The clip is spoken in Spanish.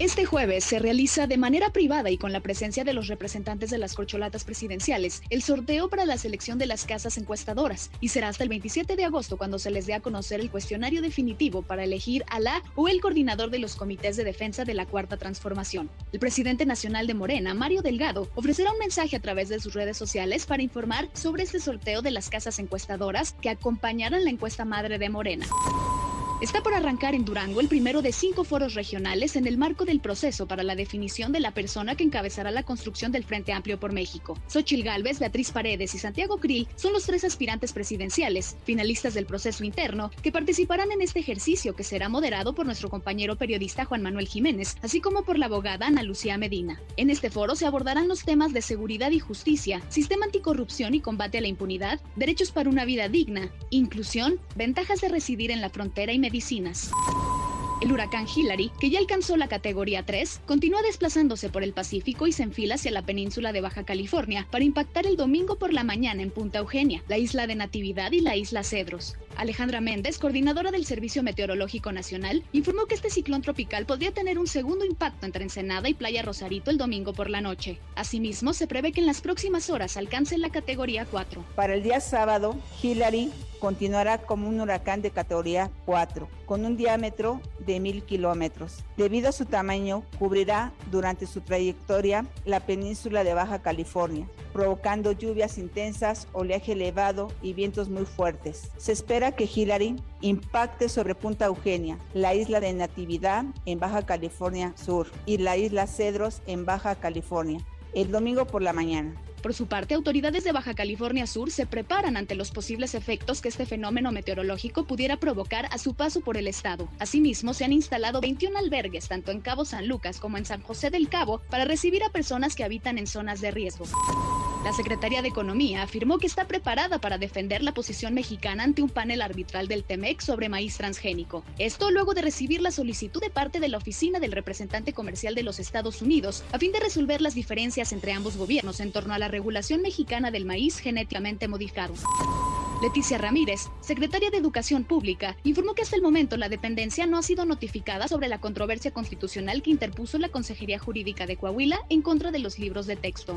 Este jueves se realiza de manera privada y con la presencia de los representantes de las corcholatas presidenciales el sorteo para la selección de las casas encuestadoras y será hasta el 27 de agosto cuando se les dé a conocer el cuestionario definitivo para elegir a la o el coordinador de los comités de defensa de la Cuarta Transformación. El presidente nacional de Morena, Mario Delgado, ofrecerá un mensaje a través de sus redes sociales para informar sobre este sorteo de las casas encuestadoras que acompañarán la encuesta madre de Morena. Está por arrancar en Durango el primero de cinco foros regionales en el marco del proceso para la definición de la persona que encabezará la construcción del Frente Amplio por México. Xochil Gálvez, Beatriz Paredes y Santiago Krill son los tres aspirantes presidenciales, finalistas del proceso interno, que participarán en este ejercicio que será moderado por nuestro compañero periodista Juan Manuel Jiménez, así como por la abogada Ana Lucía Medina. En este foro se abordarán los temas de seguridad y justicia, sistema anticorrupción y combate a la impunidad, derechos para una vida digna, inclusión, ventajas de residir en la frontera y El huracán Hillary, que ya alcanzó la categoría 3, continúa desplazándose por el Pacífico y se enfila hacia la península de Baja California para impactar el domingo por la mañana en Punta Eugenia, la isla de Natividad y la isla Cedros. Alejandra Méndez, coordinadora del Servicio Meteorológico Nacional, informó que este ciclón tropical podría tener un segundo impacto entre Ensenada y Playa Rosarito el domingo por la noche. Asimismo, se prevé que en las próximas horas alcance la categoría 4. Para el día sábado, Hillary continuará como un huracán de categoría 4, con un diámetro de mil kilómetros. Debido a su tamaño, cubrirá durante su trayectoria la península de Baja California, provocando lluvias intensas, oleaje elevado y vientos muy fuertes. Se espera que Hillary impacte sobre Punta Eugenia, la isla de Natividad en Baja California Sur y la isla Cedros en Baja California, el domingo por la mañana. Por su parte, autoridades de Baja California Sur se preparan ante los posibles efectos que este fenómeno meteorológico pudiera provocar a su paso por el estado. Asimismo, se han instalado 21 albergues tanto en Cabo San Lucas como en San José del Cabo para recibir a personas que habitan en zonas de riesgo. La Secretaría de Economía afirmó que está preparada para defender la posición mexicana ante un panel arbitral del TEMEC sobre maíz transgénico. Esto luego de recibir la solicitud de parte de la oficina del representante comercial de los Estados Unidos a fin de resolver las diferencias entre ambos gobiernos en torno a la regulación mexicana del maíz genéticamente modificado. Leticia Ramírez, secretaria de Educación Pública, informó que hasta el momento la dependencia no ha sido notificada sobre la controversia constitucional que interpuso la Consejería Jurídica de Coahuila en contra de los libros de texto.